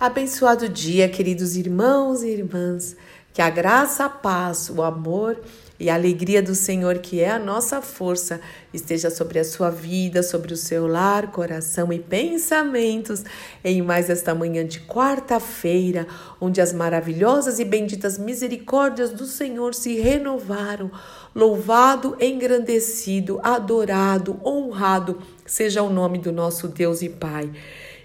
Abençoado dia, queridos irmãos e irmãs. Que a graça, a paz, o amor e a alegria do Senhor, que é a nossa força, esteja sobre a sua vida, sobre o seu lar, coração e pensamentos em mais esta manhã de quarta-feira, onde as maravilhosas e benditas misericórdias do Senhor se renovaram. Louvado, engrandecido, adorado, honrado seja o nome do nosso Deus e Pai.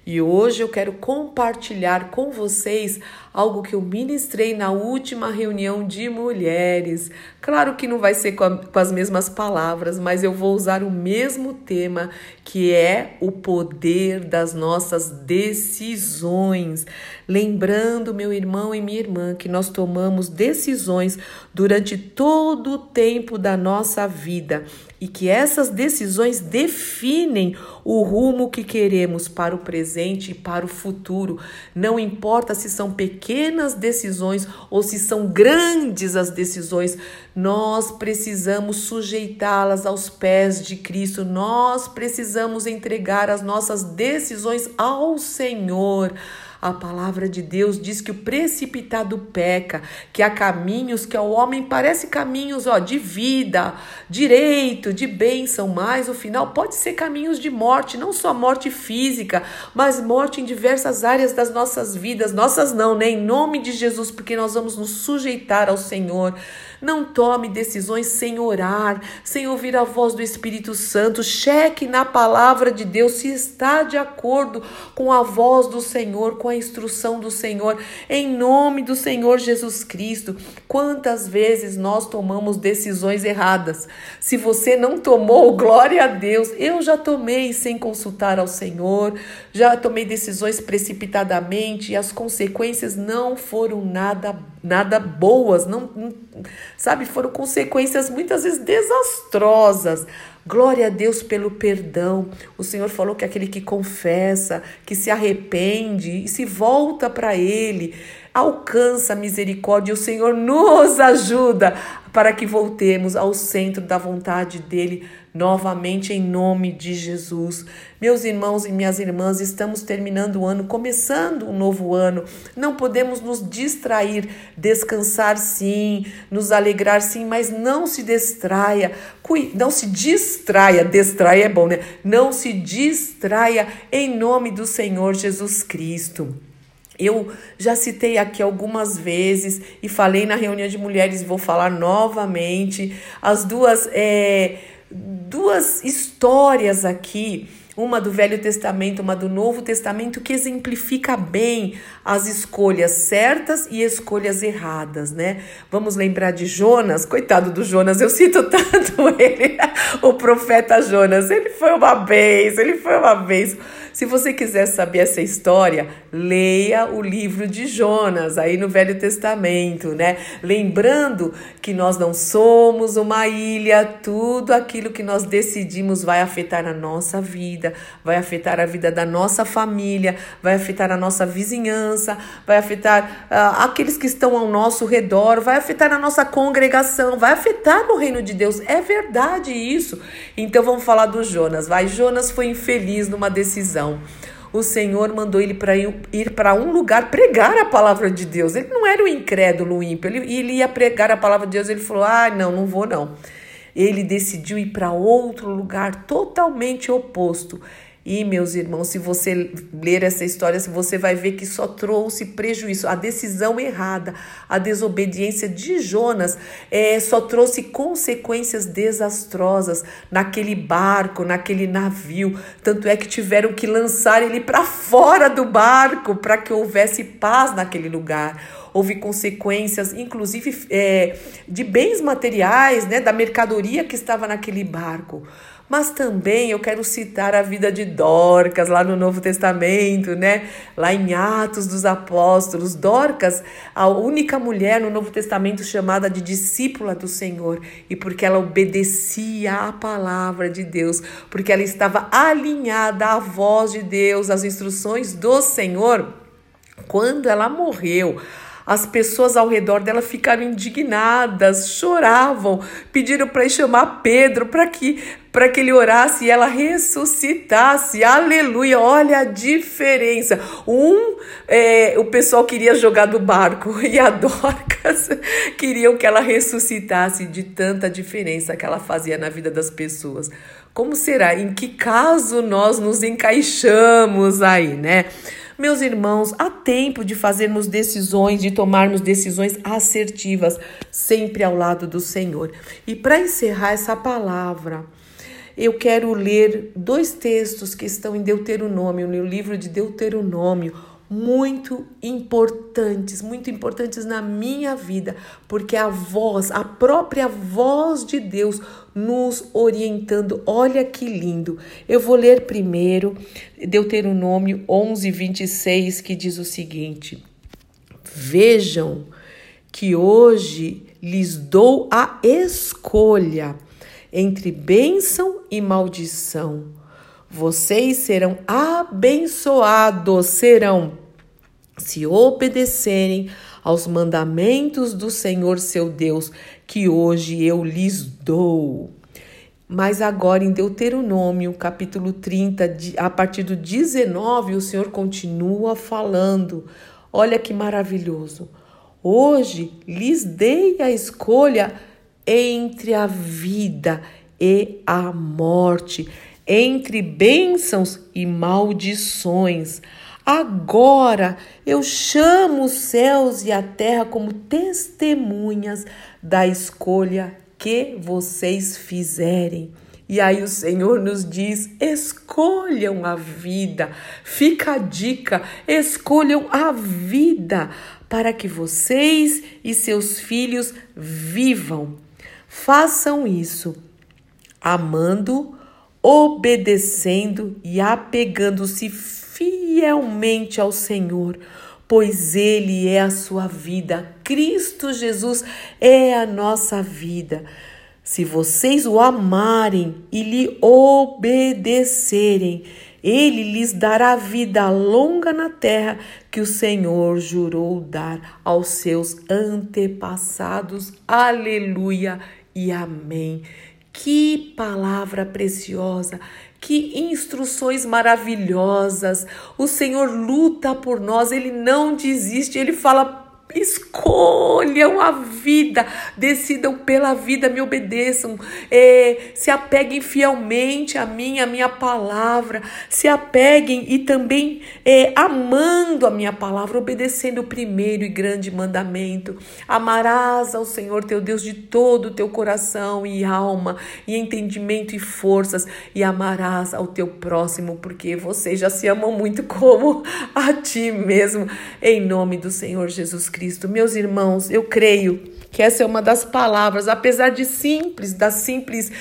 E hoje eu quero compartilhar com vocês algo que eu ministrei na última reunião de mulheres. Claro que não vai ser com, a, com, as mesmas palavras, mas eu vou usar o mesmo tema, que é o poder das nossas decisões. Lembrando, meu irmão e minha irmã, que nós tomamos decisões durante todo o tempo da nossa vida e que essas decisões definem o rumo que queremos para o presente e para o futuro. Não importa se são pequenas decisões ou se são grandes as decisões, nós precisamos sujeitá-las aos pés de Cristo, nós precisamos entregar as nossas decisões ao Senhor. A palavra de Deus diz que o precipitado peca, que há caminhos que ao homem parece caminhos ó, de vida, direito, de bênção, mas o final pode ser caminhos de morte, não só morte física, mas morte em diversas áreas das nossas vidas, nossas não, né? Em nome de Jesus, porque nós vamos nos sujeitar ao Senhor. Não tome decisões sem orar, sem ouvir a voz do Espírito Santo. Cheque na palavra de Deus se está de acordo com a voz do Senhor, com a instrução do Senhor, em nome do Senhor Jesus Cristo. Quantas vezes nós tomamos decisões erradas? Se você não tomou, glória a Deus. Eu já tomei sem consultar ao Senhor, já tomei decisões precipitadamente e as consequências não foram nada nada boas, não, sabe, foram consequências muitas vezes desastrosas. Glória a Deus pelo perdão. O Senhor falou que aquele que confessa, que se arrepende e se volta para Ele, alcança a misericórdia. O Senhor nos ajuda para que voltemos ao centro da vontade dEle novamente em nome de Jesus. Meus irmãos e minhas irmãs, estamos terminando o ano, começando um novo ano. Não podemos nos distrair, descansar sim, nos alegrar sim, mas não se distraia, não se distraia, distraia é bom, né? Não se distraia em nome do Senhor Jesus Cristo. Eu já citei aqui algumas vezes e falei na reunião de mulheres, vou falar novamente. As duas. É, duas histórias aqui, uma do Velho Testamento, uma do Novo Testamento, que exemplifica bem as escolhas certas e escolhas erradas, né? Vamos lembrar de Jonas, coitado do Jonas, eu cito tanto ele, o profeta Jonas, ele foi uma vez, ele foi uma vez. Se você quiser saber essa história, leia o livro de Jonas, aí no Velho Testamento, né? Lembrando que nós não somos uma ilha, tudo aquilo que nós decidimos vai afetar a nossa vida, vai afetar a vida da nossa família, vai afetar a nossa vizinhança, vai afetar uh, aqueles que estão ao nosso redor, vai afetar a nossa congregação, vai afetar no reino de Deus. É verdade isso. Então vamos falar do Jonas. Vai, Jonas foi infeliz numa decisão o Senhor mandou ele para ir para um lugar pregar a palavra de Deus. Ele não era o incrédulo, o ímpio. Ele, ele ia pregar a palavra de Deus. Ele falou: Ah, não, não vou não. Ele decidiu ir para outro lugar totalmente oposto. E, meus irmãos, se você ler essa história, você vai ver que só trouxe prejuízo. A decisão errada, a desobediência de Jonas é, só trouxe consequências desastrosas naquele barco, naquele navio. Tanto é que tiveram que lançar ele para fora do barco para que houvesse paz naquele lugar houve consequências, inclusive é, de bens materiais, né, da mercadoria que estava naquele barco. Mas também eu quero citar a vida de Dorcas lá no Novo Testamento, né? Lá em Atos dos Apóstolos, Dorcas, a única mulher no Novo Testamento chamada de discípula do Senhor, e porque ela obedecia à palavra de Deus, porque ela estava alinhada à voz de Deus, às instruções do Senhor, quando ela morreu, As pessoas ao redor dela ficaram indignadas, choravam, pediram para chamar Pedro para que para que ele orasse e ela ressuscitasse. Aleluia! Olha a diferença. Um, é, o pessoal queria jogar do barco e a Dorcas queriam que ela ressuscitasse de tanta diferença que ela fazia na vida das pessoas. Como será? Em que caso nós nos encaixamos aí, né? Meus irmãos, há tempo de fazermos decisões, de tomarmos decisões assertivas, sempre ao lado do Senhor. E para encerrar essa palavra, eu quero ler dois textos que estão em Deuteronômio, no livro de Deuteronômio, muito importantes, muito importantes na minha vida, porque a voz, a própria voz de Deus nos orientando. Olha que lindo. Eu vou ler primeiro Deuteronômio 11, 26, que diz o seguinte: Vejam que hoje lhes dou a escolha entre bênção e maldição. Vocês serão abençoados, serão, se obedecerem aos mandamentos do Senhor seu Deus, que hoje eu lhes dou. Mas agora em Deuteronômio, capítulo 30, a partir do 19, o Senhor continua falando. Olha que maravilhoso. Hoje lhes dei a escolha entre a vida e a morte, entre bênçãos e maldições. Agora eu chamo os céus e a terra como testemunhas da escolha que vocês fizerem. E aí o Senhor nos diz: escolham a vida. Fica a dica: escolham a vida para que vocês e seus filhos vivam. Façam isso amando, obedecendo e apegando-se fielmente ao Senhor, pois Ele é a sua vida. Cristo Jesus é a nossa vida. Se vocês o amarem e lhe obedecerem, ele lhes dará vida longa na terra que o Senhor jurou dar aos seus antepassados. Aleluia e amém. Que palavra preciosa, que instruções maravilhosas. O Senhor luta por nós, ele não desiste, ele fala Escolham a vida, decidam pela vida, me obedeçam, é, se apeguem fielmente a mim, a minha palavra, se apeguem e também é, amando a minha palavra, obedecendo o primeiro e grande mandamento. Amarás ao Senhor teu Deus de todo o teu coração e alma, e entendimento e forças, e amarás ao teu próximo, porque vocês já se amam muito como a ti mesmo, em nome do Senhor Jesus Cristo. Cristo. Meus irmãos, eu creio que essa é uma das palavras, apesar de simples, da simples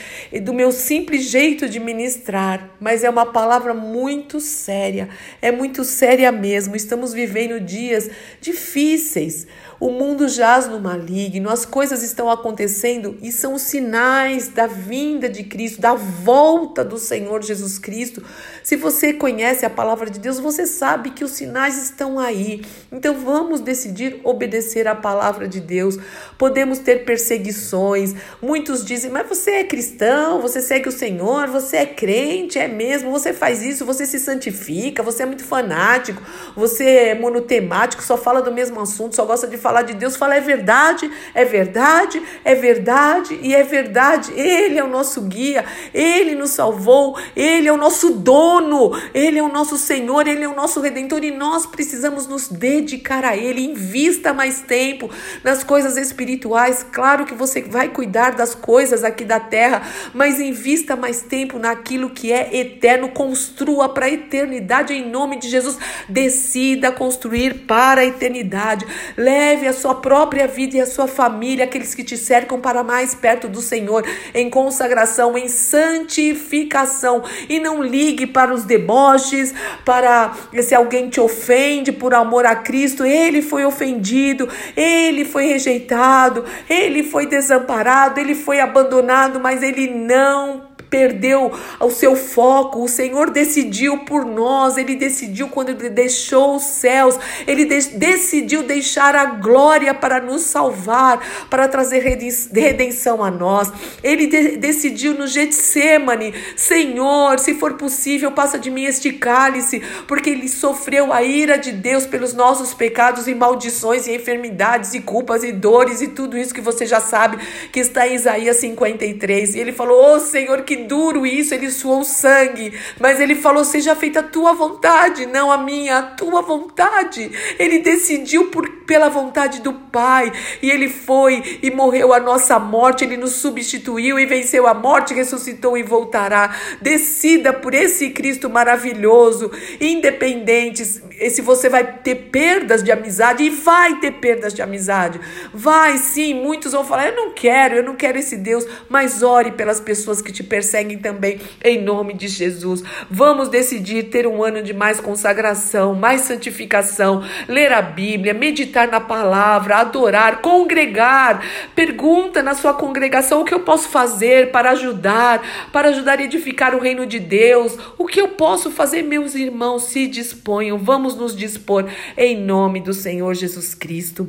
do meu simples jeito de ministrar, mas é uma palavra muito séria, é muito séria mesmo. Estamos vivendo dias difíceis. O mundo jaz no maligno, as coisas estão acontecendo e são sinais da vinda de Cristo, da volta do Senhor Jesus Cristo. Se você conhece a palavra de Deus, você sabe que os sinais estão aí. Então vamos decidir obedecer à palavra de Deus. Podemos ter perseguições. Muitos dizem: "Mas você é cristão, você segue o Senhor, você é crente, é mesmo, você faz isso, você se santifica, você é muito fanático, você é monotemático, só fala do mesmo assunto, só gosta de falar de Deus, fala é verdade, é verdade, é verdade e é verdade. Ele é o nosso guia, ele nos salvou, ele é o nosso dono, ele é o nosso Senhor, ele é o nosso redentor e nós precisamos nos dedicar a ele. Invista mais tempo nas coisas espirituais. Claro que você vai cuidar das coisas aqui da terra, mas invista mais tempo naquilo que é eterno. Construa para a eternidade em nome de Jesus. Decida construir para a eternidade. Leve Leve a sua própria vida e a sua família, aqueles que te cercam, para mais perto do Senhor, em consagração, em santificação. E não ligue para os deboches, para se alguém te ofende por amor a Cristo. Ele foi ofendido, ele foi rejeitado, ele foi desamparado, ele foi abandonado, mas ele não perdeu o seu foco. O Senhor decidiu por nós, ele decidiu quando ele deixou os céus, ele de decidiu deixar a glória para nos salvar, para trazer redenção a nós. Ele de decidiu no Getsemane, Senhor, se for possível, passa de mim este cálice, porque ele sofreu a ira de Deus pelos nossos pecados e maldições e enfermidades e culpas e dores e tudo isso que você já sabe que está em Isaías 53. E ele falou: "Oh, Senhor, que duro isso, ele suou sangue, mas ele falou: "Seja feita a tua vontade, não a minha, a tua vontade". Ele decidiu por pela vontade do Pai, e ele foi e morreu a nossa morte, ele nos substituiu e venceu a morte, ressuscitou e voltará. Decida por esse Cristo maravilhoso, independente se você vai ter perdas de amizade e vai ter perdas de amizade. Vai sim, muitos vão falar: "Eu não quero, eu não quero esse Deus", mas ore pelas pessoas que te perseguem também em nome de Jesus. Vamos decidir ter um ano de mais consagração, mais santificação, ler a Bíblia, meditar na palavra, adorar, congregar. Pergunta na sua congregação o que eu posso fazer para ajudar, para ajudar a edificar o reino de Deus. O que eu posso fazer, meus irmãos, se disponham. Vamos nos dispor em nome do Senhor Jesus Cristo.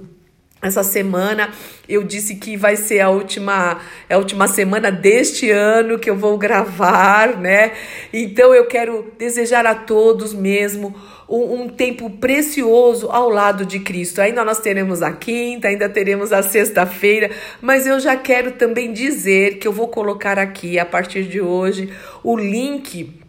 Essa semana eu disse que vai ser a última, a última semana deste ano que eu vou gravar, né? Então eu quero desejar a todos mesmo um, um, tempo precioso ao lado de Cristo. Ainda nós teremos a quinta, ainda teremos a sexta-feira, mas eu já quero também dizer que eu vou colocar aqui a partir de hoje o link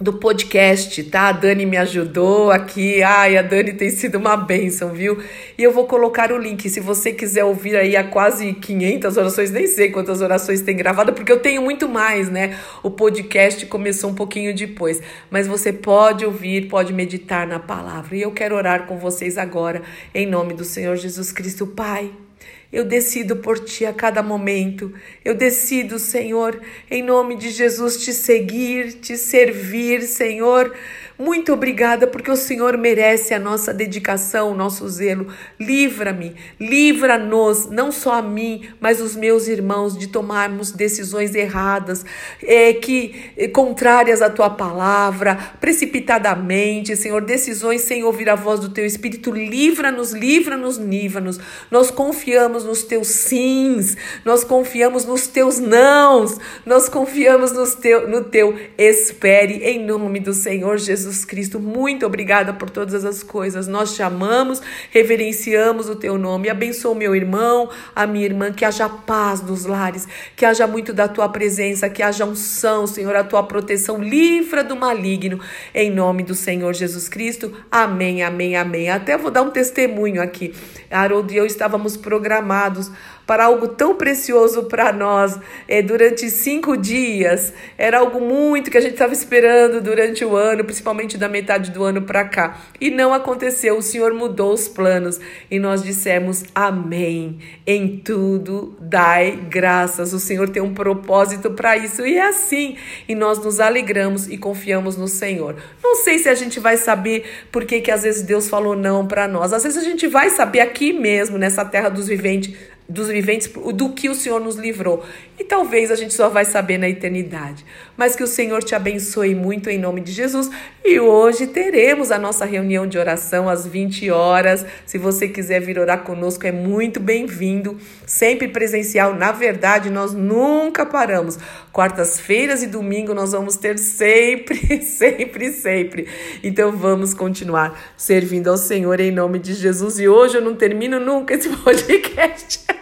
do podcast, tá? A Dani me ajudou aqui. Ai, a Dani tem sido uma bênção, viu? E eu vou colocar o link. Se você quiser ouvir aí há quase 500 orações, nem sei quantas orações tem gravada, porque eu tenho muito mais, né? O podcast começou um pouquinho depois. Mas você pode ouvir, pode meditar na palavra. E eu quero orar com vocês agora, em nome do Senhor Jesus Cristo, Pai. Eu decido por ti a cada momento. Eu decido, Senhor, em nome de Jesus, te seguir, te servir, Senhor muito obrigada, porque o Senhor merece a nossa dedicação, o nosso zelo. Livra-me, livra-nos, não só a mim, mas os meus irmãos, de tomarmos decisões erradas, é, que é, contrárias à tua palavra, precipitadamente, Senhor, decisões sem ouvir a voz do teu Espírito. Livra-nos, livra-nos, livra-nos. Nós confiamos nos teus sims, nós confiamos nos teus nãos, nós confiamos nos teu, no teu espere, em nome do Senhor Jesus. Jesus Cristo, muito obrigada por todas as coisas. Nós te amamos, reverenciamos o teu nome. Abençoa meu irmão, a minha irmã, que haja paz nos lares, que haja muito da tua presença, que haja unção, Senhor, a tua proteção, livra do maligno, em nome do Senhor Jesus Cristo. Amém, amém, amém. Até vou dar um testemunho aqui. Haroldo e eu estávamos programados para algo tão precioso para nós é, durante cinco dias. Era algo muito que a gente estava esperando durante o ano, principalmente da metade do ano para cá. E não aconteceu. O Senhor mudou os planos e nós dissemos amém. Em tudo dai graças. O Senhor tem um propósito para isso e é assim. E nós nos alegramos e confiamos no Senhor. Não sei se a gente vai saber por que, que às vezes Deus falou não para nós. Às vezes a gente vai saber aqui mesmo, nessa terra dos viventes dos viventes do que o Senhor nos livrou. E talvez a gente só vai saber na eternidade. Mas que o Senhor te abençoe muito em nome de Jesus. E hoje teremos a nossa reunião de oração às 20 horas. Se você quiser vir orar conosco, é muito bem-vindo. Sempre presencial. Na verdade, nós nunca paramos. Quartas-feiras e domingo nós vamos ter sempre, sempre, sempre. Então vamos continuar servindo ao Senhor em nome de Jesus. E hoje eu não termino nunca esse podcast.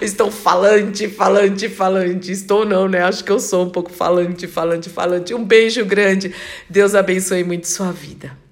Estou falante, falante, falante. Estou não, né? Acho que eu sou um pouco falante, falante, falante. Um beijo grande. Deus abençoe muito sua vida.